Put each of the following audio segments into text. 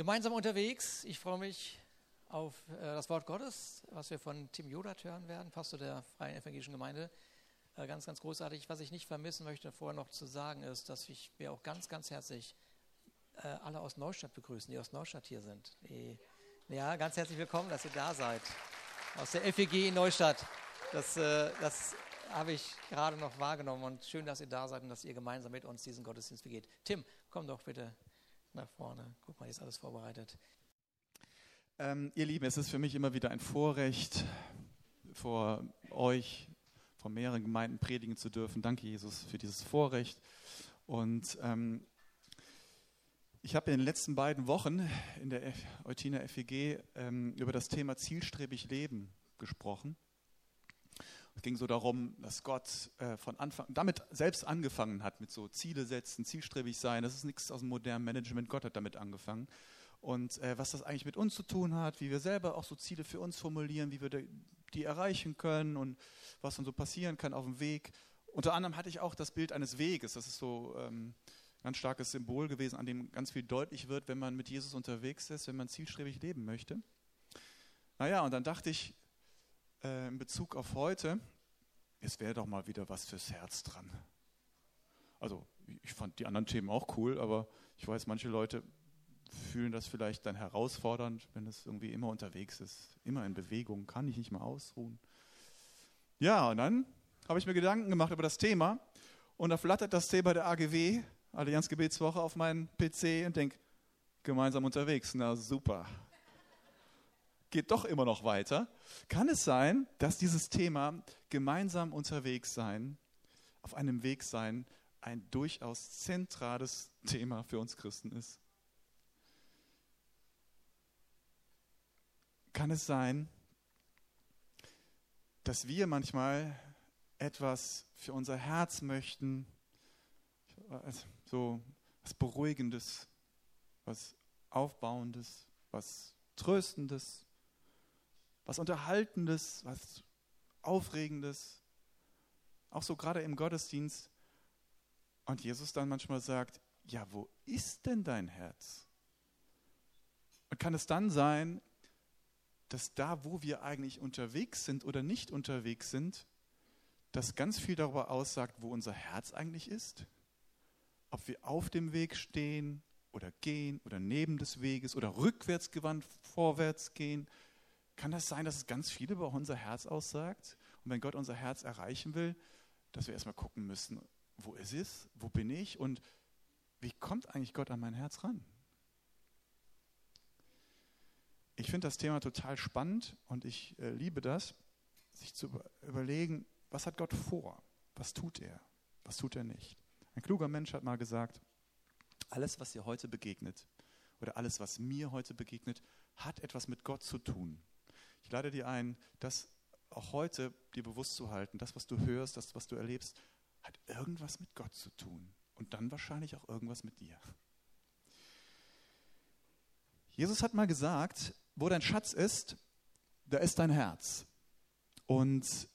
Gemeinsam unterwegs. Ich freue mich auf äh, das Wort Gottes, was wir von Tim Jodat hören werden, Pastor der Freien Evangelischen Gemeinde. Äh, ganz, ganz großartig. Was ich nicht vermissen möchte, vorher noch zu sagen, ist, dass ich wir auch ganz, ganz herzlich äh, alle aus Neustadt begrüßen, die aus Neustadt hier sind. Ja, ganz herzlich willkommen, dass ihr da seid. Aus der FEG in Neustadt. Das, das habe ich gerade noch wahrgenommen und schön, dass ihr da seid und dass ihr gemeinsam mit uns diesen Gottesdienst begeht. Tim, komm doch bitte nach vorne. Guck mal, hier ist alles vorbereitet. Ähm, ihr Lieben, es ist für mich immer wieder ein Vorrecht, vor euch, vor mehreren Gemeinden predigen zu dürfen. Danke, Jesus, für dieses Vorrecht. Und ähm, ich habe in den letzten beiden Wochen in der Eutina FEG ähm, über das Thema zielstrebig Leben gesprochen. Es ging so darum, dass Gott äh, von Anfang damit selbst angefangen hat mit so Ziele setzen, zielstrebig sein. Das ist nichts aus dem modernen Management. Gott hat damit angefangen. Und äh, was das eigentlich mit uns zu tun hat, wie wir selber auch so Ziele für uns formulieren, wie wir die erreichen können und was dann so passieren kann auf dem Weg. Unter anderem hatte ich auch das Bild eines Weges. Das ist so ähm, ein ganz starkes Symbol gewesen, an dem ganz viel deutlich wird, wenn man mit Jesus unterwegs ist, wenn man zielstrebig leben möchte. Naja, und dann dachte ich, äh, in Bezug auf heute, es wäre doch mal wieder was fürs Herz dran. Also ich fand die anderen Themen auch cool, aber ich weiß, manche Leute fühlen das vielleicht dann herausfordernd, wenn es irgendwie immer unterwegs ist, immer in Bewegung, kann ich nicht mal ausruhen. Ja, und dann habe ich mir Gedanken gemacht über das Thema und da flattert das Thema der AGW, Allianz Gebetswoche, auf meinen PC und denke, gemeinsam unterwegs, na super, geht doch immer noch weiter. Kann es sein, dass dieses Thema gemeinsam unterwegs sein, auf einem Weg sein, ein durchaus zentrales Thema für uns Christen ist? Kann es sein, dass wir manchmal etwas für unser Herz möchten, so was Beruhigendes, was Aufbauendes, was Tröstendes, was Unterhaltendes, was Aufregendes, auch so gerade im Gottesdienst. Und Jesus dann manchmal sagt, ja, wo ist denn dein Herz? Und kann es dann sein, dass da, wo wir eigentlich unterwegs sind oder nicht unterwegs sind, das ganz viel darüber aussagt, wo unser Herz eigentlich ist? Ob wir auf dem Weg stehen oder gehen oder neben des Weges oder rückwärts gewandt vorwärts gehen, kann das sein, dass es ganz viel über unser Herz aussagt? Und wenn Gott unser Herz erreichen will, dass wir erstmal gucken müssen, wo ist es, wo bin ich und wie kommt eigentlich Gott an mein Herz ran? Ich finde das Thema total spannend und ich äh, liebe das, sich zu überlegen, was hat Gott vor? Was tut er? Was tut er nicht? Ein kluger Mensch hat mal gesagt, alles, was dir heute begegnet oder alles, was mir heute begegnet, hat etwas mit Gott zu tun. Ich lade dir ein, das auch heute dir bewusst zu halten. Das, was du hörst, das, was du erlebst, hat irgendwas mit Gott zu tun. Und dann wahrscheinlich auch irgendwas mit dir. Jesus hat mal gesagt, wo dein Schatz ist, da ist dein Herz. Und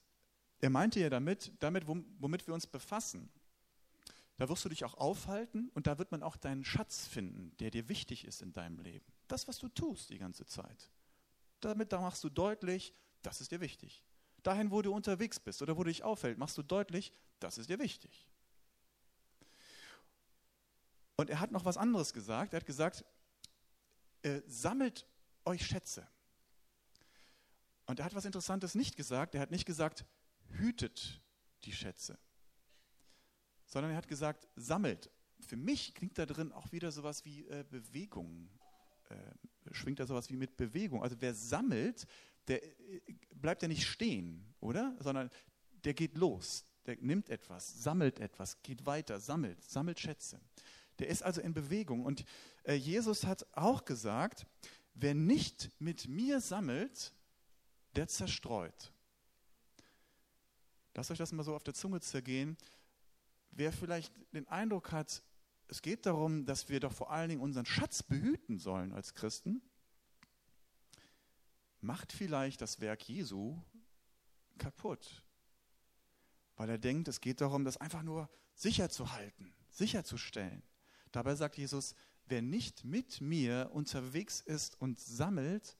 er meinte ja damit, damit womit wir uns befassen. Da wirst du dich auch aufhalten und da wird man auch deinen Schatz finden, der dir wichtig ist in deinem Leben. Das, was du tust die ganze Zeit. Damit da machst du deutlich, das ist dir wichtig. Dahin, wo du unterwegs bist oder wo du dich aufhältst, machst du deutlich, das ist dir wichtig. Und er hat noch was anderes gesagt. Er hat gesagt, äh, sammelt euch Schätze. Und er hat was Interessantes nicht gesagt. Er hat nicht gesagt, hütet die Schätze, sondern er hat gesagt, sammelt. Für mich klingt da drin auch wieder sowas wie äh, Bewegung äh, schwingt da sowas wie mit Bewegung. Also wer sammelt, der äh, bleibt ja nicht stehen, oder? Sondern der geht los, der nimmt etwas, sammelt etwas, geht weiter, sammelt, sammelt Schätze. Der ist also in Bewegung. Und äh, Jesus hat auch gesagt, wer nicht mit mir sammelt, der zerstreut. Lasst euch das mal so auf der Zunge zergehen. Wer vielleicht den Eindruck hat, es geht darum, dass wir doch vor allen Dingen unseren Schatz behüten sollen als Christen. Macht vielleicht das Werk Jesu kaputt, weil er denkt, es geht darum, das einfach nur sicher zu halten, sicherzustellen. Dabei sagt Jesus, wer nicht mit mir unterwegs ist und sammelt,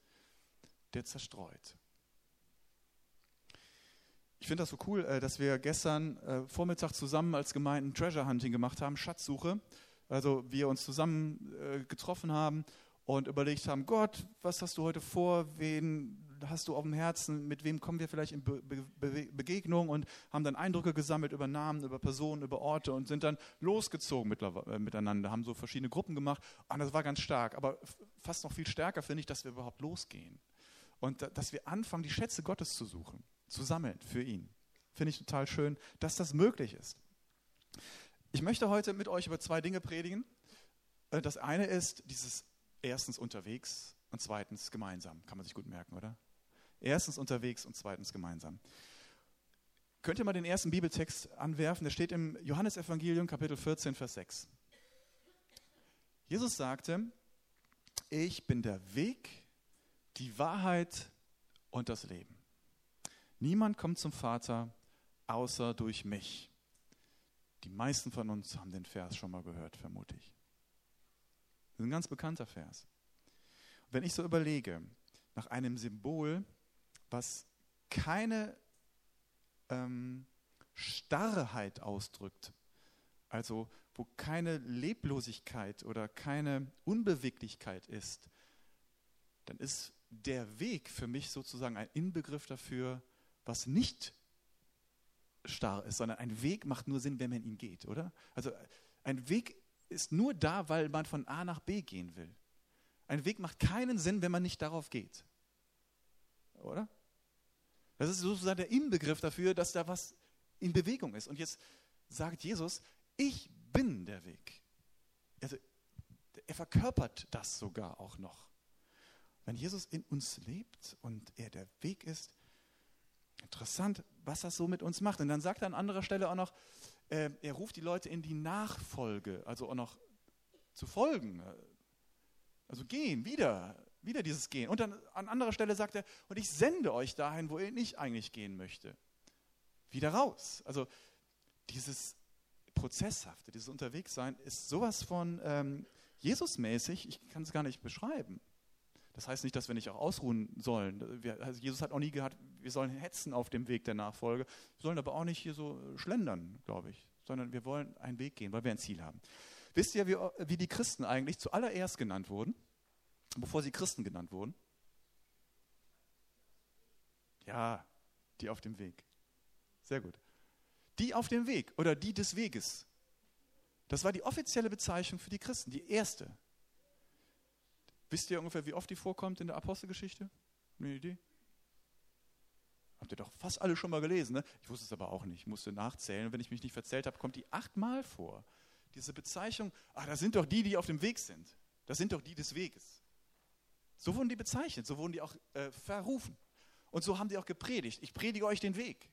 der zerstreut. Ich finde das so cool, äh, dass wir gestern äh, Vormittag zusammen als Gemeinden Treasure Hunting gemacht haben, Schatzsuche. Also wir uns zusammen äh, getroffen haben und überlegt haben, Gott, was hast du heute vor? Wen hast du auf dem Herzen? Mit wem kommen wir vielleicht in Be Be Begegnung? Und haben dann Eindrücke gesammelt über Namen, über Personen, über Orte und sind dann losgezogen miteinander, haben so verschiedene Gruppen gemacht. Und das war ganz stark. Aber fast noch viel stärker finde ich, dass wir überhaupt losgehen. Und dass wir anfangen, die Schätze Gottes zu suchen zu sammeln für ihn. Finde ich total schön, dass das möglich ist. Ich möchte heute mit euch über zwei Dinge predigen. Äh, das eine ist dieses erstens unterwegs und zweitens gemeinsam. Kann man sich gut merken, oder? Erstens unterwegs und zweitens gemeinsam. Könnt ihr mal den ersten Bibeltext anwerfen? Der steht im Johannesevangelium Kapitel 14, Vers 6. Jesus sagte, ich bin der Weg, die Wahrheit und das Leben. Niemand kommt zum Vater außer durch mich. Die meisten von uns haben den Vers schon mal gehört, vermute ich. Das ist ein ganz bekannter Vers. wenn ich so überlege, nach einem Symbol, was keine ähm, Starrheit ausdrückt, also wo keine Leblosigkeit oder keine Unbeweglichkeit ist, dann ist der Weg für mich sozusagen ein Inbegriff dafür, was nicht starr ist, sondern ein Weg macht nur Sinn, wenn man ihn geht, oder? Also ein Weg ist nur da, weil man von A nach B gehen will. Ein Weg macht keinen Sinn, wenn man nicht darauf geht. Oder? Das ist sozusagen der Inbegriff dafür, dass da was in Bewegung ist. Und jetzt sagt Jesus, ich bin der Weg. Also er verkörpert das sogar auch noch. Wenn Jesus in uns lebt und er der Weg ist, Interessant, was das so mit uns macht. Und dann sagt er an anderer Stelle auch noch, äh, er ruft die Leute in die Nachfolge, also auch noch zu folgen. Also gehen, wieder, wieder dieses Gehen. Und dann an anderer Stelle sagt er, und ich sende euch dahin, wo ihr nicht eigentlich gehen möchte. Wieder raus. Also dieses Prozesshafte, dieses Unterwegssein ist sowas von ähm, Jesusmäßig, ich kann es gar nicht beschreiben. Das heißt nicht, dass wir nicht auch ausruhen sollen. Wir, also Jesus hat auch nie gehabt, wir sollen hetzen auf dem Weg der Nachfolge. Wir sollen aber auch nicht hier so schlendern, glaube ich, sondern wir wollen einen Weg gehen, weil wir ein Ziel haben. Wisst ihr, wie, wie die Christen eigentlich zuallererst genannt wurden, bevor sie Christen genannt wurden? Ja, die auf dem Weg. Sehr gut. Die auf dem Weg oder die des Weges. Das war die offizielle Bezeichnung für die Christen, die erste. Wisst ihr ungefähr, wie oft die vorkommt in der Apostelgeschichte? Eine Idee? Habt ihr doch fast alle schon mal gelesen, ne? Ich wusste es aber auch nicht, ich musste nachzählen. Und wenn ich mich nicht verzählt habe, kommt die achtmal vor. Diese Bezeichnung, ah, das sind doch die, die auf dem Weg sind. Das sind doch die des Weges. So wurden die bezeichnet, so wurden die auch äh, verrufen. Und so haben die auch gepredigt. Ich predige euch den Weg.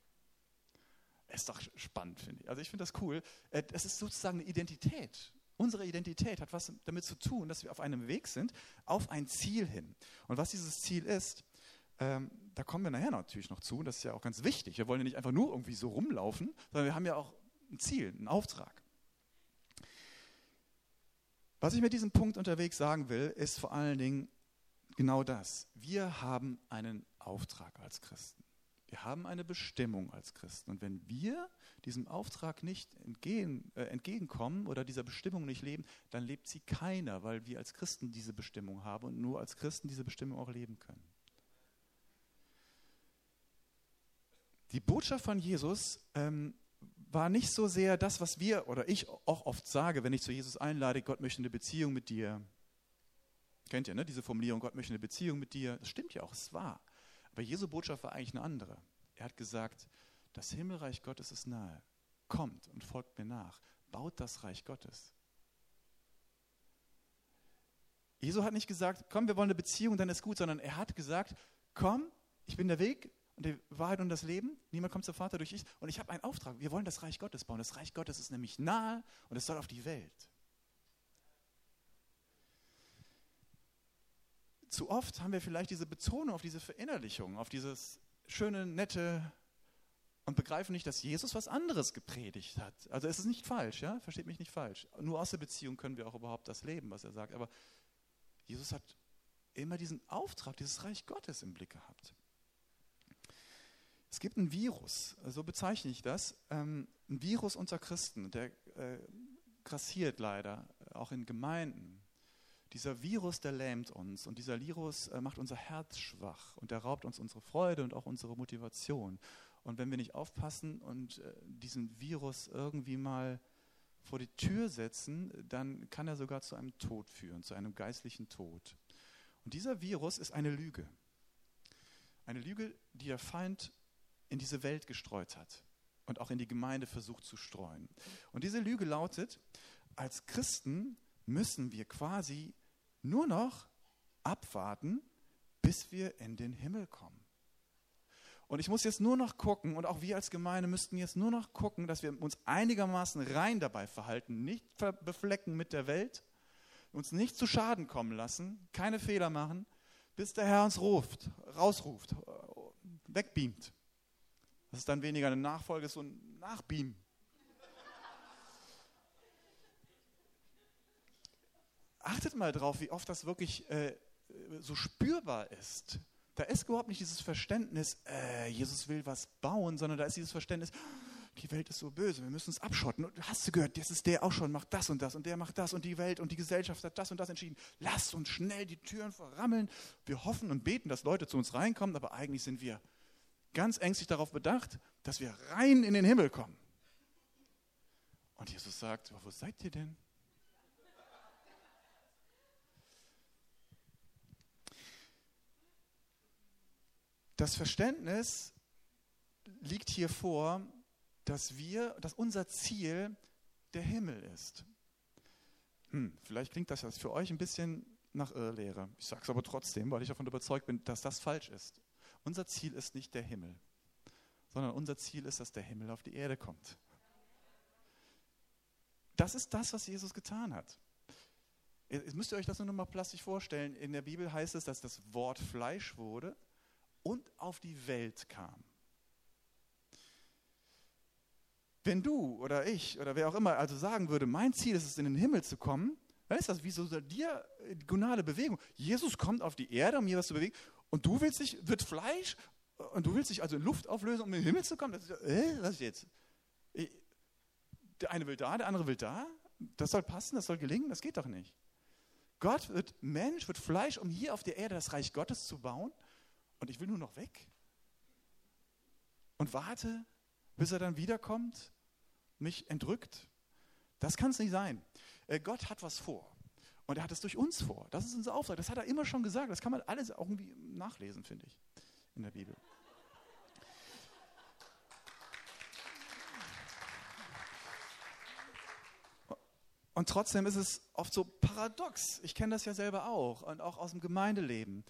Ist doch spannend, finde ich. Also ich finde das cool. Äh, es ist sozusagen eine Identität. Unsere Identität hat was damit zu tun, dass wir auf einem Weg sind, auf ein Ziel hin. Und was dieses Ziel ist, ähm, da kommen wir nachher natürlich noch zu. Das ist ja auch ganz wichtig. Wir wollen ja nicht einfach nur irgendwie so rumlaufen, sondern wir haben ja auch ein Ziel, einen Auftrag. Was ich mit diesem Punkt unterwegs sagen will, ist vor allen Dingen genau das. Wir haben einen Auftrag als Christen. Haben eine Bestimmung als Christen. Und wenn wir diesem Auftrag nicht entgehen, äh, entgegenkommen oder dieser Bestimmung nicht leben, dann lebt sie keiner, weil wir als Christen diese Bestimmung haben und nur als Christen diese Bestimmung auch leben können. Die Botschaft von Jesus ähm, war nicht so sehr das, was wir oder ich auch oft sage, wenn ich zu Jesus einlade, Gott möchte eine Beziehung mit dir. Kennt ihr, ne? diese Formulierung, Gott möchte eine Beziehung mit dir. Das stimmt ja auch, es war. Aber Jesu Botschaft war eigentlich eine andere. Er hat gesagt, das Himmelreich Gottes ist nahe. Kommt und folgt mir nach. Baut das Reich Gottes. Jesu hat nicht gesagt, komm, wir wollen eine Beziehung, dann ist gut, sondern er hat gesagt, komm, ich bin der Weg und die Wahrheit und das Leben. Niemand kommt zum Vater durch ich. Und ich habe einen Auftrag. Wir wollen das Reich Gottes bauen. Das Reich Gottes ist nämlich nahe und es soll auf die Welt. Zu oft haben wir vielleicht diese Betonung auf diese Verinnerlichung, auf dieses schöne, nette, und begreifen nicht, dass Jesus was anderes gepredigt hat. Also es ist nicht falsch, ja, versteht mich nicht falsch. Nur aus der Beziehung können wir auch überhaupt das leben, was er sagt. Aber Jesus hat immer diesen Auftrag, dieses Reich Gottes im Blick gehabt. Es gibt ein Virus, so bezeichne ich das, ähm, ein Virus unter Christen, der äh, grassiert leider, auch in Gemeinden. Dieser Virus, der lähmt uns und dieser Virus äh, macht unser Herz schwach und der raubt uns unsere Freude und auch unsere Motivation. Und wenn wir nicht aufpassen und äh, diesen Virus irgendwie mal vor die Tür setzen, dann kann er sogar zu einem Tod führen, zu einem geistlichen Tod. Und dieser Virus ist eine Lüge. Eine Lüge, die der Feind in diese Welt gestreut hat und auch in die Gemeinde versucht zu streuen. Und diese Lüge lautet, als Christen müssen wir quasi nur noch abwarten, bis wir in den Himmel kommen. Und ich muss jetzt nur noch gucken, und auch wir als Gemeinde müssten jetzt nur noch gucken, dass wir uns einigermaßen rein dabei verhalten, nicht beflecken mit der Welt, uns nicht zu Schaden kommen lassen, keine Fehler machen, bis der Herr uns ruft, rausruft, wegbeamt. Das ist dann weniger eine Nachfolge, so ein Nachbeamen. Achtet mal drauf, wie oft das wirklich äh, so spürbar ist. Da ist überhaupt nicht dieses Verständnis, äh, Jesus will was bauen, sondern da ist dieses Verständnis, die Welt ist so böse, wir müssen uns abschotten. Und hast du gehört, jetzt ist der auch schon, macht das und das und der macht das und die Welt und die Gesellschaft hat das und das entschieden. Lasst uns schnell die Türen verrammeln. Wir hoffen und beten, dass Leute zu uns reinkommen, aber eigentlich sind wir ganz ängstlich darauf bedacht, dass wir rein in den Himmel kommen. Und Jesus sagt, wo seid ihr denn? Das Verständnis liegt hier vor, dass wir, dass unser Ziel der Himmel ist. Hm, vielleicht klingt das für euch ein bisschen nach Irrlehre. Ich sage es aber trotzdem, weil ich davon überzeugt bin, dass das falsch ist. Unser Ziel ist nicht der Himmel, sondern unser Ziel ist, dass der Himmel auf die Erde kommt. Das ist das, was Jesus getan hat. Jetzt müsst ihr euch das nur noch mal plastisch vorstellen. In der Bibel heißt es, dass das Wort Fleisch wurde und auf die Welt kam. Wenn du oder ich oder wer auch immer also sagen würde, mein Ziel ist es, in den Himmel zu kommen, dann ist das wie so dir gonale Bewegung. Jesus kommt auf die Erde, um hier was zu bewegen, und du willst dich, wird Fleisch, und du willst dich also in Luft auflösen, um in den Himmel zu kommen. Das ist, äh, was jetzt? Der eine will da, der andere will da. Das soll passen, das soll gelingen, das geht doch nicht. Gott wird Mensch, wird Fleisch, um hier auf der Erde das Reich Gottes zu bauen. Und ich will nur noch weg. Und warte, bis er dann wiederkommt mich entrückt. Das kann es nicht sein. Äh, Gott hat was vor. Und er hat es durch uns vor. Das ist unser Auftrag. Das hat er immer schon gesagt. Das kann man alles auch irgendwie nachlesen, finde ich, in der Bibel. Und trotzdem ist es oft so paradox. Ich kenne das ja selber auch und auch aus dem Gemeindeleben.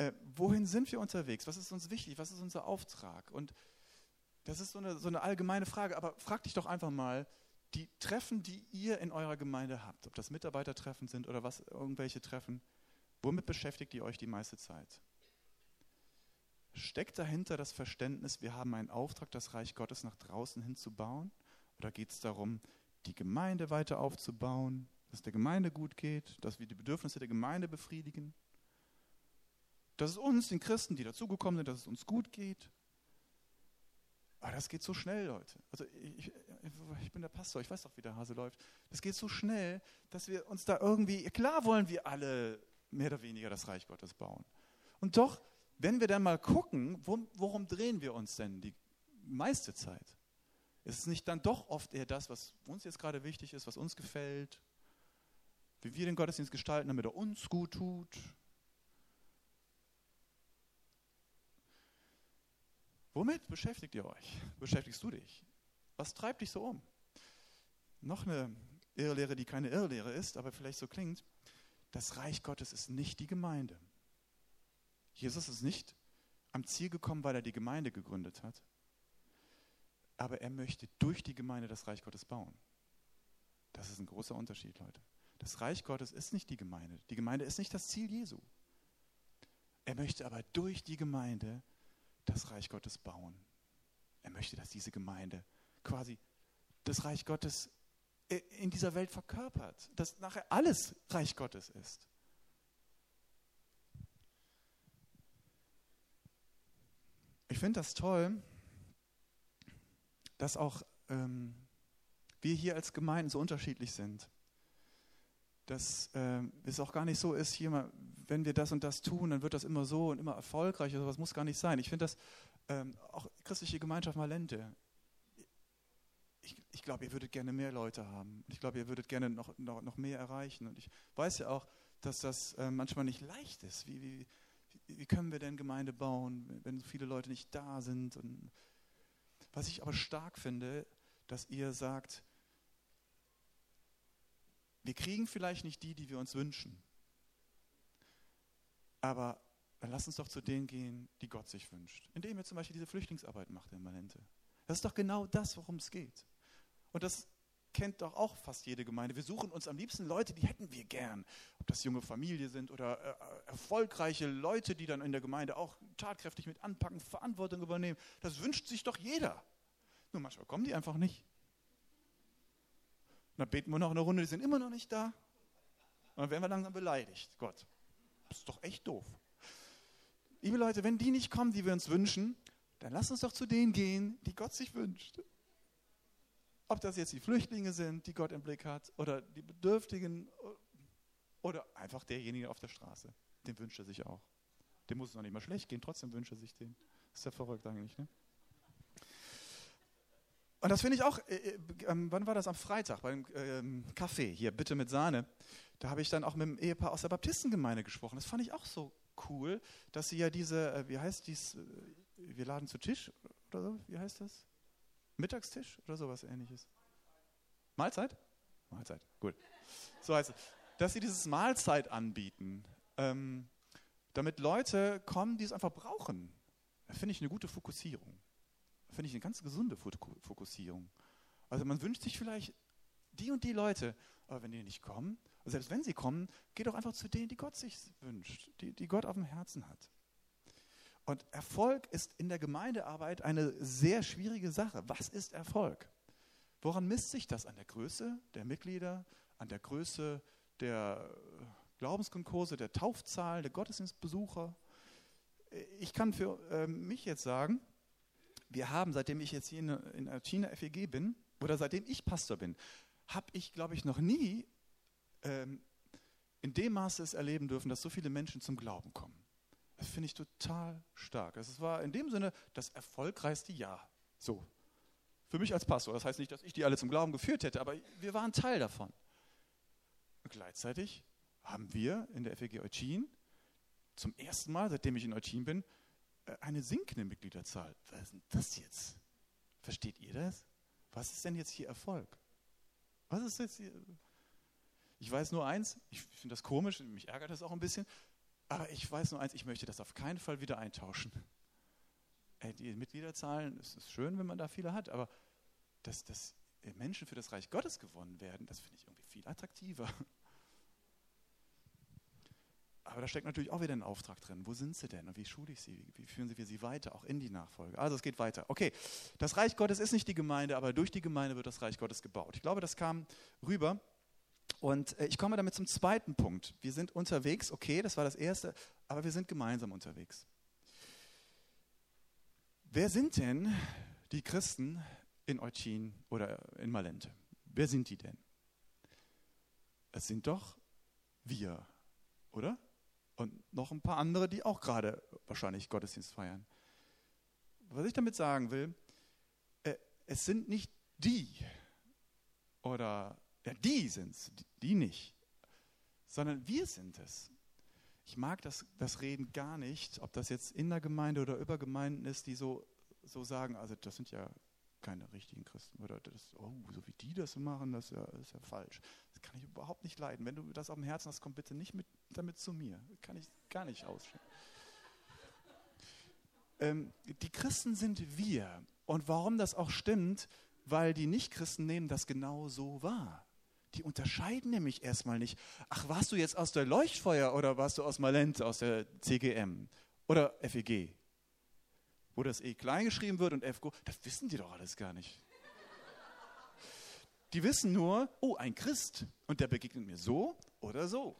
Äh, wohin sind wir unterwegs? Was ist uns wichtig? Was ist unser Auftrag? Und das ist so eine, so eine allgemeine Frage, aber frag dich doch einfach mal, die Treffen, die ihr in eurer Gemeinde habt, ob das Mitarbeitertreffen sind oder was, irgendwelche Treffen, womit beschäftigt ihr euch die meiste Zeit? Steckt dahinter das Verständnis, wir haben einen Auftrag, das Reich Gottes nach draußen hin zu bauen? Oder geht es darum, die Gemeinde weiter aufzubauen, dass der Gemeinde gut geht, dass wir die Bedürfnisse der Gemeinde befriedigen? Dass es uns, den Christen, die dazugekommen sind, dass es uns gut geht? Aber das geht so schnell, Leute. Also ich, ich, bin der Pastor, ich weiß doch, wie der Hase läuft. Das geht so schnell, dass wir uns da irgendwie, klar wollen wir alle mehr oder weniger das Reich Gottes bauen. Und doch, wenn wir dann mal gucken, worum drehen wir uns denn die meiste Zeit? Ist es nicht dann doch oft eher das, was uns jetzt gerade wichtig ist, was uns gefällt, wie wir den Gottesdienst gestalten, damit er uns gut tut, Womit beschäftigt ihr euch? Beschäftigst du dich? Was treibt dich so um? Noch eine Irrlehre, die keine Irrlehre ist, aber vielleicht so klingt. Das Reich Gottes ist nicht die Gemeinde. Jesus ist nicht am Ziel gekommen, weil er die Gemeinde gegründet hat. Aber er möchte durch die Gemeinde das Reich Gottes bauen. Das ist ein großer Unterschied, Leute. Das Reich Gottes ist nicht die Gemeinde. Die Gemeinde ist nicht das Ziel Jesu. Er möchte aber durch die Gemeinde das Reich Gottes bauen. Er möchte, dass diese Gemeinde quasi das Reich Gottes in dieser Welt verkörpert, dass nachher alles Reich Gottes ist. Ich finde das toll, dass auch ähm, wir hier als Gemeinden so unterschiedlich sind. Dass äh, es auch gar nicht so ist, hier mal, wenn wir das und das tun, dann wird das immer so und immer erfolgreich. Das muss gar nicht sein. Ich finde das ähm, auch christliche Gemeinschaft Malente. Ich, ich glaube, ihr würdet gerne mehr Leute haben. Ich glaube, ihr würdet gerne noch, noch, noch mehr erreichen. Und ich weiß ja auch, dass das äh, manchmal nicht leicht ist. Wie, wie, wie können wir denn Gemeinde bauen, wenn so viele Leute nicht da sind? Und was ich aber stark finde, dass ihr sagt, wir kriegen vielleicht nicht die, die wir uns wünschen, aber dann lass uns doch zu denen gehen, die Gott sich wünscht, indem ihr zum Beispiel diese Flüchtlingsarbeit macht in Malente. Das ist doch genau das, worum es geht. Und das kennt doch auch fast jede Gemeinde. Wir suchen uns am liebsten Leute, die hätten wir gern. Ob das junge Familie sind oder äh, erfolgreiche Leute, die dann in der Gemeinde auch tatkräftig mit anpacken, Verantwortung übernehmen. Das wünscht sich doch jeder. Nur manchmal kommen die einfach nicht. Und dann beten wir noch eine Runde, die sind immer noch nicht da. Und dann werden wir langsam beleidigt. Gott, ist doch echt doof. Liebe Leute, wenn die nicht kommen, die wir uns wünschen, dann lass uns doch zu denen gehen, die Gott sich wünscht. Ob das jetzt die Flüchtlinge sind, die Gott im Blick hat, oder die Bedürftigen, oder einfach derjenige auf der Straße. Den wünscht er sich auch. Dem muss es noch nicht mal schlecht gehen, trotzdem wünscht er sich den. ist ja verrückt eigentlich, ne? Und das finde ich auch, äh, äh, ähm, wann war das? Am Freitag beim ähm, Kaffee, hier, bitte mit Sahne. Da habe ich dann auch mit einem Ehepaar aus der Baptistengemeinde gesprochen. Das fand ich auch so cool, dass sie ja diese, äh, wie heißt dies, äh, wir laden zu Tisch oder so, wie heißt das? Mittagstisch oder sowas ähnliches. Mahlzeit? Mahlzeit, gut. So heißt es. Dass sie dieses Mahlzeit anbieten, ähm, damit Leute kommen, die es einfach brauchen. Finde ich eine gute Fokussierung. Finde ich eine ganz gesunde Fokussierung. Also man wünscht sich vielleicht die und die Leute, aber wenn die nicht kommen, selbst wenn sie kommen, geht doch einfach zu denen, die Gott sich wünscht, die, die Gott auf dem Herzen hat. Und Erfolg ist in der Gemeindearbeit eine sehr schwierige Sache. Was ist Erfolg? Woran misst sich das? An der Größe der Mitglieder, an der Größe der Glaubenskonkurse, der Taufzahl, der Gottesdienstbesucher? Ich kann für äh, mich jetzt sagen, wir haben, seitdem ich jetzt hier in, in China FEG bin, oder seitdem ich Pastor bin, habe ich, glaube ich, noch nie ähm, in dem Maße es erleben dürfen, dass so viele Menschen zum Glauben kommen. Das finde ich total stark. Es war in dem Sinne das erfolgreichste Jahr. So. Für mich als Pastor. Das heißt nicht, dass ich die alle zum Glauben geführt hätte, aber wir waren Teil davon. Und gleichzeitig haben wir in der FEG Eutin zum ersten Mal, seitdem ich in Eutin bin, eine sinkende Mitgliederzahl. Was ist denn das jetzt? Versteht ihr das? Was ist denn jetzt hier Erfolg? Was ist jetzt hier? Ich weiß nur eins, ich finde das komisch, mich ärgert das auch ein bisschen, aber ich weiß nur eins, ich möchte das auf keinen Fall wieder eintauschen. Die Mitgliederzahlen, es ist schön, wenn man da viele hat, aber dass, dass Menschen für das Reich Gottes gewonnen werden, das finde ich irgendwie viel attraktiver. Aber da steckt natürlich auch wieder ein Auftrag drin. Wo sind sie denn und wie schule ich sie? Wie führen wir sie weiter, auch in die Nachfolge? Also es geht weiter. Okay, das Reich Gottes ist nicht die Gemeinde, aber durch die Gemeinde wird das Reich Gottes gebaut. Ich glaube, das kam rüber. Und äh, ich komme damit zum zweiten Punkt. Wir sind unterwegs, okay, das war das erste, aber wir sind gemeinsam unterwegs. Wer sind denn die Christen in Eutin oder in Malente? Wer sind die denn? Es sind doch wir, oder? Und noch ein paar andere, die auch gerade wahrscheinlich Gottesdienst feiern. Was ich damit sagen will, äh, es sind nicht die oder ja, die sind es, die nicht, sondern wir sind es. Ich mag das, das Reden gar nicht, ob das jetzt in der Gemeinde oder über Gemeinden ist, die so, so sagen, also das sind ja keine richtigen Christen oder das, oh, so wie die das machen, das ist ja, das ist ja falsch. Das kann ich überhaupt nicht leiden. Wenn du das auf dem Herzen hast, komm bitte nicht mit, damit zu mir. Kann ich gar nicht ausstehen. Ähm, die Christen sind wir. Und warum das auch stimmt, weil die Nichtchristen nehmen das genau so wahr. Die unterscheiden nämlich erstmal nicht, ach, warst du jetzt aus der Leuchtfeuer oder warst du aus Malente, aus der CGM oder FEG? wo das E klein geschrieben wird und F groß, das wissen die doch alles gar nicht. Die wissen nur, oh, ein Christ und der begegnet mir so oder so.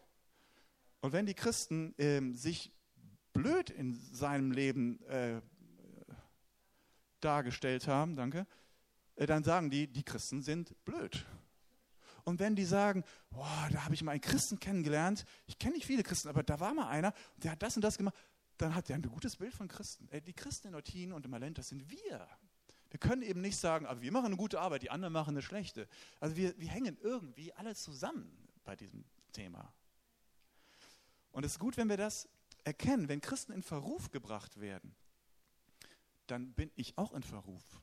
Und wenn die Christen ähm, sich blöd in seinem Leben äh, dargestellt haben, danke, äh, dann sagen die, die Christen sind blöd. Und wenn die sagen, boah, da habe ich mal einen Christen kennengelernt, ich kenne nicht viele Christen, aber da war mal einer, der hat das und das gemacht, dann hat er ein gutes Bild von Christen. Äh, die Christen in Eutin und im Malent, das sind wir. Wir können eben nicht sagen, aber wir machen eine gute Arbeit, die anderen machen eine schlechte. Also wir, wir hängen irgendwie alle zusammen bei diesem Thema. Und es ist gut, wenn wir das erkennen. Wenn Christen in Verruf gebracht werden, dann bin ich auch in Verruf.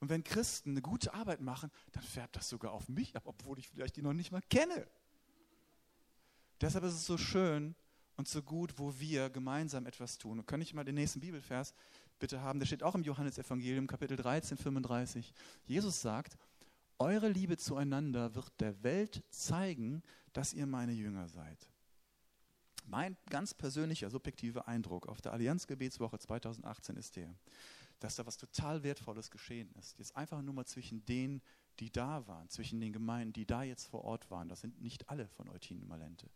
Und wenn Christen eine gute Arbeit machen, dann färbt das sogar auf mich ab, obwohl ich vielleicht die noch nicht mal kenne. Deshalb ist es so schön und so gut, wo wir gemeinsam etwas tun. Und kann ich mal den nächsten Bibelvers bitte haben? Der steht auch im Johannesevangelium, Kapitel 13, 35. Jesus sagt, eure Liebe zueinander wird der Welt zeigen, dass ihr meine Jünger seid. Mein ganz persönlicher, subjektiver Eindruck auf der Allianzgebetswoche 2018 ist der, dass da was total Wertvolles geschehen ist. Jetzt einfach nur mal zwischen denen, die da waren, zwischen den Gemeinden, die da jetzt vor Ort waren. Das sind nicht alle von Eutin und Malente.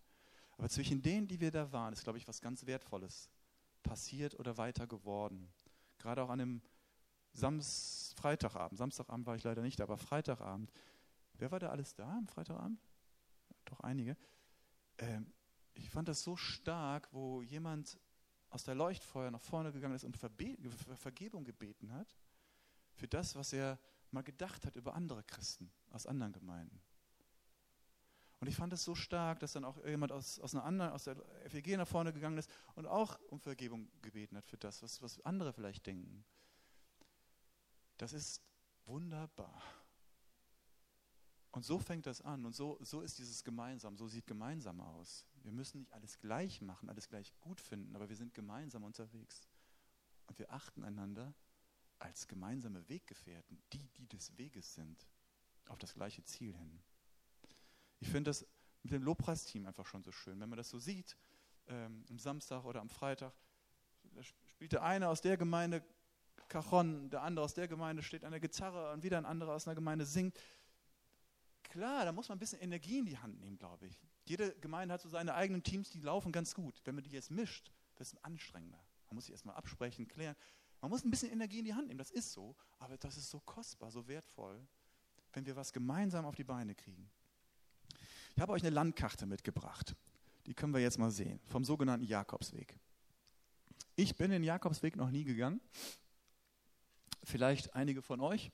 Aber zwischen denen, die wir da waren, ist, glaube ich, was ganz Wertvolles passiert oder weiter geworden. Gerade auch an einem Sams Freitagabend. Samstagabend war ich leider nicht, aber Freitagabend. Wer war da alles da am Freitagabend? Doch einige. Ähm, ich fand das so stark, wo jemand aus der Leuchtfeuer nach vorne gegangen ist und Vergebung gebeten hat für das, was er mal gedacht hat über andere Christen aus anderen Gemeinden. Und ich fand es so stark, dass dann auch jemand aus, aus einer anderen, aus der FEG nach vorne gegangen ist und auch um Vergebung gebeten hat für das, was, was andere vielleicht denken. Das ist wunderbar. Und so fängt das an und so, so ist dieses gemeinsam, so sieht gemeinsam aus. Wir müssen nicht alles gleich machen, alles gleich gut finden, aber wir sind gemeinsam unterwegs. Und wir achten einander als gemeinsame Weggefährten, die, die des Weges sind, auf das gleiche Ziel hin. Ich finde das mit dem Lobpreisteam einfach schon so schön, wenn man das so sieht, ähm, am Samstag oder am Freitag, da spielt der eine aus der Gemeinde Cajon, der andere aus der Gemeinde steht an der Gitarre und wieder ein anderer aus einer Gemeinde singt klar, da muss man ein bisschen Energie in die Hand nehmen, glaube ich. Jede Gemeinde hat so seine eigenen Teams, die laufen ganz gut. Wenn man die jetzt mischt, wird es anstrengender. Man muss sich erstmal absprechen, klären. Man muss ein bisschen Energie in die Hand nehmen, das ist so. Aber das ist so kostbar, so wertvoll, wenn wir was gemeinsam auf die Beine kriegen. Ich habe euch eine Landkarte mitgebracht. Die können wir jetzt mal sehen, vom sogenannten Jakobsweg. Ich bin den Jakobsweg noch nie gegangen. Vielleicht einige von euch.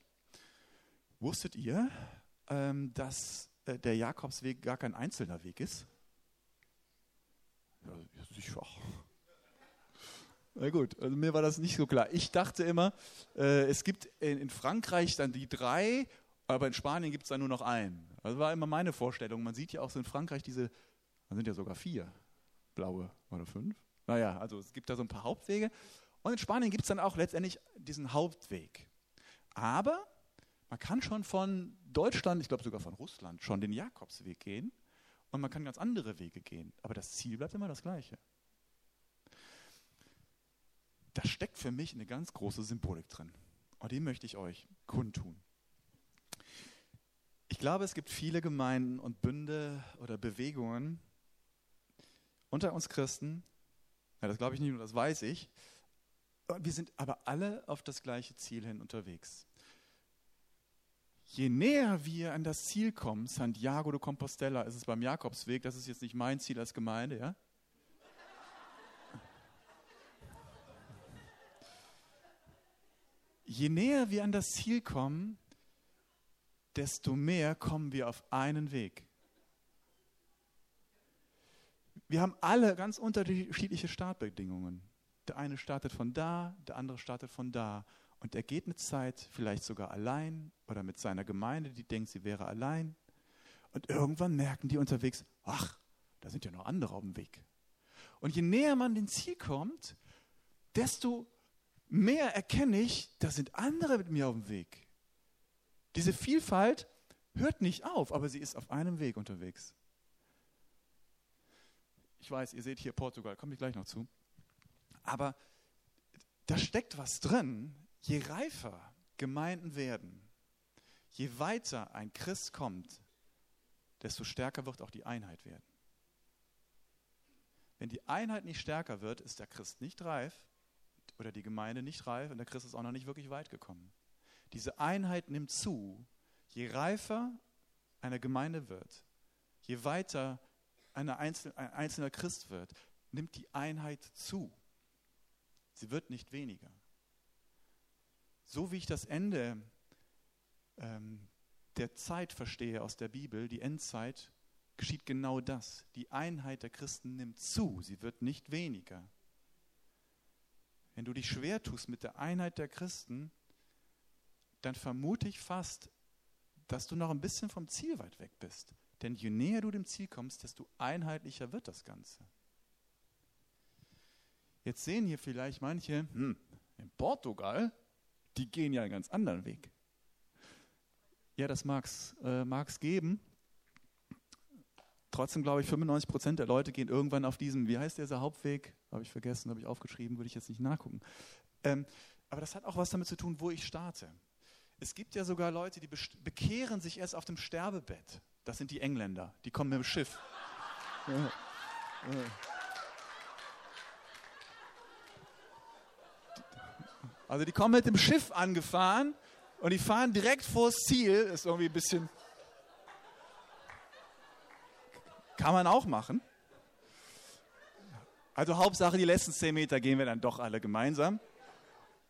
Wusstet ihr, ähm, dass der Jakobsweg gar kein einzelner Weg ist? Ja, sicher. Na gut, also mir war das nicht so klar. Ich dachte immer, äh, es gibt in, in, Frankreich dann die drei, aber in Spanien gibt es dann nur noch einen. Das war immer meine Vorstellung. Man sieht ja auch so in Frankreich diese, man sind ja sogar vier blaue oder fünf. Naja, also es gibt da so ein paar Hauptwege. Und in Spanien gibt es dann auch letztendlich diesen Hauptweg. Aber man kann schon von Deutschland, ich glaube sogar von Russland, schon den Jakobsweg gehen und man kann ganz andere Wege gehen. Aber das Ziel bleibt immer das gleiche. Da steckt für mich eine ganz große Symbolik drin. Und die möchte ich euch kundtun. Ich glaube, es gibt viele Gemeinden und Bünde oder Bewegungen unter uns Christen, ja, das glaube ich nicht nur, das weiß ich, wir sind aber alle auf das gleiche Ziel hin unterwegs je näher wir an das Ziel kommen, Santiago de Compostela ist es beim Jakobsweg, das ist jetzt nicht mein Ziel als Gemeinde, ja? Je näher wir an das Ziel kommen, desto mehr kommen wir auf einen Weg. Wir haben alle ganz unterschiedliche Startbedingungen. Der eine startet von da, der andere startet von da. Und er geht eine Zeit vielleicht sogar allein oder mit seiner Gemeinde, die denkt, sie wäre allein. Und irgendwann merken die unterwegs, ach, da sind ja noch andere auf dem Weg. Und je näher man dem Ziel kommt, desto mehr erkenne ich, da sind andere mit mir auf dem Weg. Diese Vielfalt hört nicht auf, aber sie ist auf einem Weg unterwegs. Ich weiß, ihr seht hier Portugal, komme ich gleich noch zu. Aber da steckt was drin. Je reifer Gemeinden werden, je weiter ein Christ kommt, desto stärker wird auch die Einheit werden. Wenn die Einheit nicht stärker wird, ist der Christ nicht reif oder die Gemeinde nicht reif und der Christ ist auch noch nicht wirklich weit gekommen. Diese Einheit nimmt zu, je reifer eine Gemeinde wird, je weiter eine Einzel ein einzelner Christ wird, nimmt die Einheit zu. Sie wird nicht weniger. So wie ich das Ende ähm, der Zeit verstehe aus der Bibel, die Endzeit, geschieht genau das. Die Einheit der Christen nimmt zu, sie wird nicht weniger. Wenn du dich schwer tust mit der Einheit der Christen, dann vermute ich fast, dass du noch ein bisschen vom Ziel weit weg bist. Denn je näher du dem Ziel kommst, desto einheitlicher wird das Ganze. Jetzt sehen hier vielleicht manche, hm, in Portugal, die gehen ja einen ganz anderen Weg. Ja, das mag es äh, geben. Trotzdem glaube ich, 95 Prozent der Leute gehen irgendwann auf diesem, wie heißt dieser Hauptweg? Habe ich vergessen, habe ich aufgeschrieben, würde ich jetzt nicht nachgucken. Ähm, aber das hat auch was damit zu tun, wo ich starte. Es gibt ja sogar Leute, die bekehren sich erst auf dem Sterbebett. Das sind die Engländer, die kommen mit dem Schiff. Ja. Ja. Also die kommen mit dem Schiff angefahren und die fahren direkt vors Ziel. Ist irgendwie ein bisschen. Kann man auch machen. Also Hauptsache, die letzten zehn Meter gehen wir dann doch alle gemeinsam.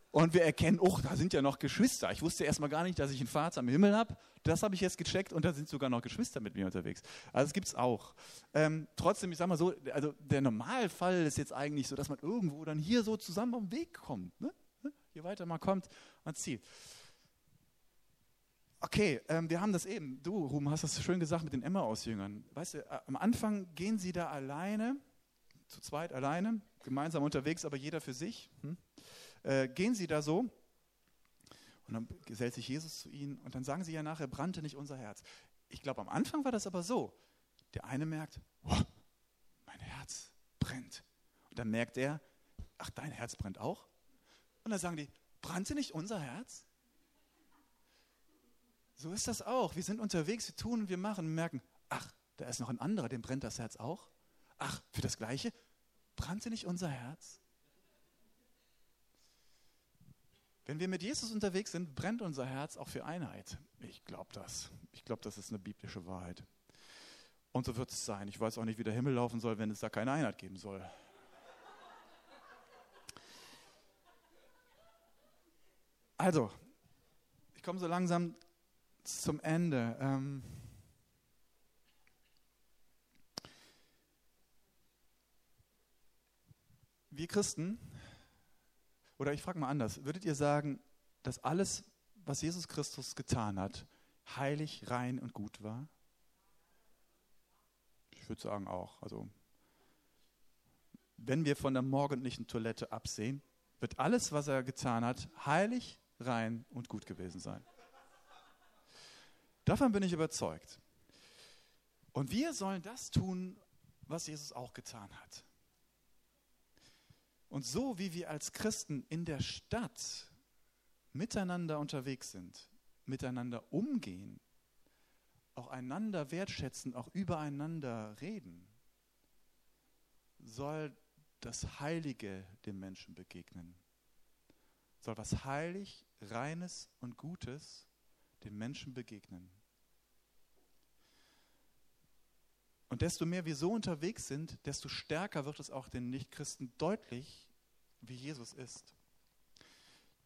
Und wir erkennen, oh, da sind ja noch Geschwister. Ich wusste erstmal gar nicht, dass ich einen Vater im Himmel habe. Das habe ich jetzt gecheckt und da sind sogar noch Geschwister mit mir unterwegs. Also das gibt es auch. Ähm, trotzdem, ich sage mal so, also der Normalfall ist jetzt eigentlich so, dass man irgendwo dann hier so zusammen am Weg kommt. Ne? Je weiter man kommt, man zieht. Okay, ähm, wir haben das eben. Du, Ruben, hast das schön gesagt mit den Emma-Ausjüngern. Weißt du, äh, am Anfang gehen sie da alleine, zu zweit alleine, gemeinsam unterwegs, aber jeder für sich. Hm? Äh, gehen sie da so und dann gesellt sich Jesus zu ihnen und dann sagen sie ja nachher, brannte nicht unser Herz. Ich glaube, am Anfang war das aber so. Der eine merkt, oh, mein Herz brennt. Und dann merkt er, ach, dein Herz brennt auch? Und dann sagen die, brannte nicht unser Herz? So ist das auch. Wir sind unterwegs, wir tun und wir machen und merken, ach, da ist noch ein anderer, dem brennt das Herz auch. Ach, für das Gleiche? Brannte nicht unser Herz? Wenn wir mit Jesus unterwegs sind, brennt unser Herz auch für Einheit. Ich glaube das. Ich glaube, das ist eine biblische Wahrheit. Und so wird es sein. Ich weiß auch nicht, wie der Himmel laufen soll, wenn es da keine Einheit geben soll. Also, ich komme so langsam zum Ende. Ähm wir Christen, oder ich frage mal anders, würdet ihr sagen, dass alles, was Jesus Christus getan hat, heilig, rein und gut war? Ich würde sagen auch. Also, wenn wir von der morgendlichen Toilette absehen, wird alles, was er getan hat, heilig, rein und gut gewesen sein. Davon bin ich überzeugt. Und wir sollen das tun, was Jesus auch getan hat. Und so wie wir als Christen in der Stadt miteinander unterwegs sind, miteinander umgehen, auch einander wertschätzen, auch übereinander reden, soll das Heilige dem Menschen begegnen. Soll was heilig, reines und Gutes den Menschen begegnen. Und desto mehr wir so unterwegs sind, desto stärker wird es auch den Nichtchristen deutlich, wie Jesus ist.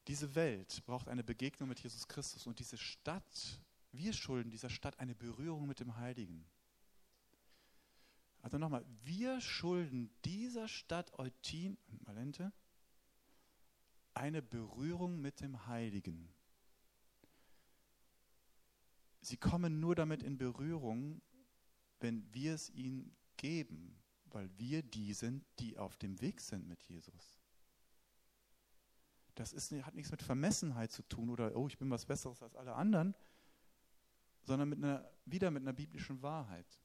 Diese Welt braucht eine Begegnung mit Jesus Christus und diese Stadt, wir schulden dieser Stadt eine Berührung mit dem Heiligen. Also nochmal, wir schulden dieser Stadt Eutin und Malente eine Berührung mit dem Heiligen. Sie kommen nur damit in Berührung, wenn wir es ihnen geben, weil wir die sind, die auf dem Weg sind mit Jesus. Das ist, hat nichts mit Vermessenheit zu tun oder, oh, ich bin was Besseres als alle anderen, sondern mit einer, wieder mit einer biblischen Wahrheit.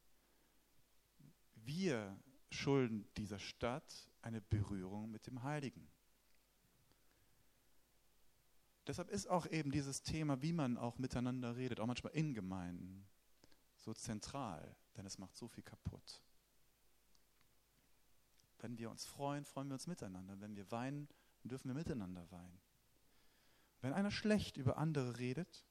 Wir schulden dieser Stadt eine Berührung mit dem Heiligen. Deshalb ist auch eben dieses Thema, wie man auch miteinander redet, auch manchmal in Gemeinden, so zentral, denn es macht so viel kaputt. Wenn wir uns freuen, freuen wir uns miteinander. Wenn wir weinen, dürfen wir miteinander weinen. Wenn einer schlecht über andere redet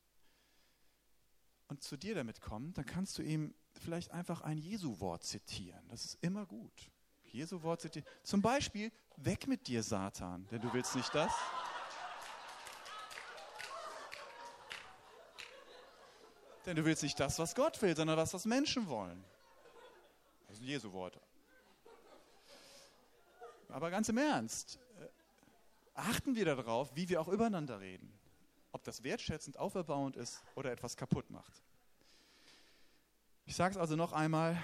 und zu dir damit kommt, dann kannst du ihm vielleicht einfach ein Jesu-Wort zitieren. Das ist immer gut. Jesu-Wort zitieren. Zum Beispiel, weg mit dir, Satan, denn du willst nicht das. Denn du willst nicht das, was Gott will, sondern was, was Menschen wollen. Das ist ein Jesu-Wort. Aber ganz im Ernst, äh, achten wir darauf, wie wir auch übereinander reden. Ob das wertschätzend, auferbauend ist oder etwas kaputt macht. Ich sage es also noch einmal,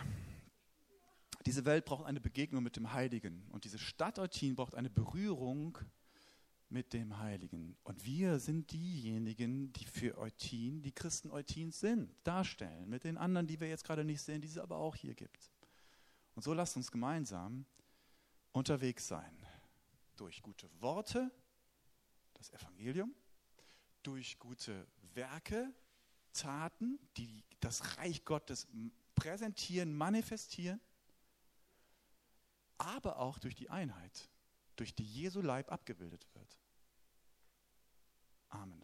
diese Welt braucht eine Begegnung mit dem Heiligen und diese Stadt Eutin braucht eine Berührung mit dem Heiligen. Und wir sind diejenigen, die für Eutin, die Christen Eutins sind, darstellen, mit den anderen, die wir jetzt gerade nicht sehen, die es aber auch hier gibt. Und so lasst uns gemeinsam unterwegs sein. Durch gute Worte, das Evangelium, durch gute Werke, Taten, die das Reich Gottes präsentieren, manifestieren, aber auch durch die Einheit, durch die Jesu Leib abgebildet wird. Amen.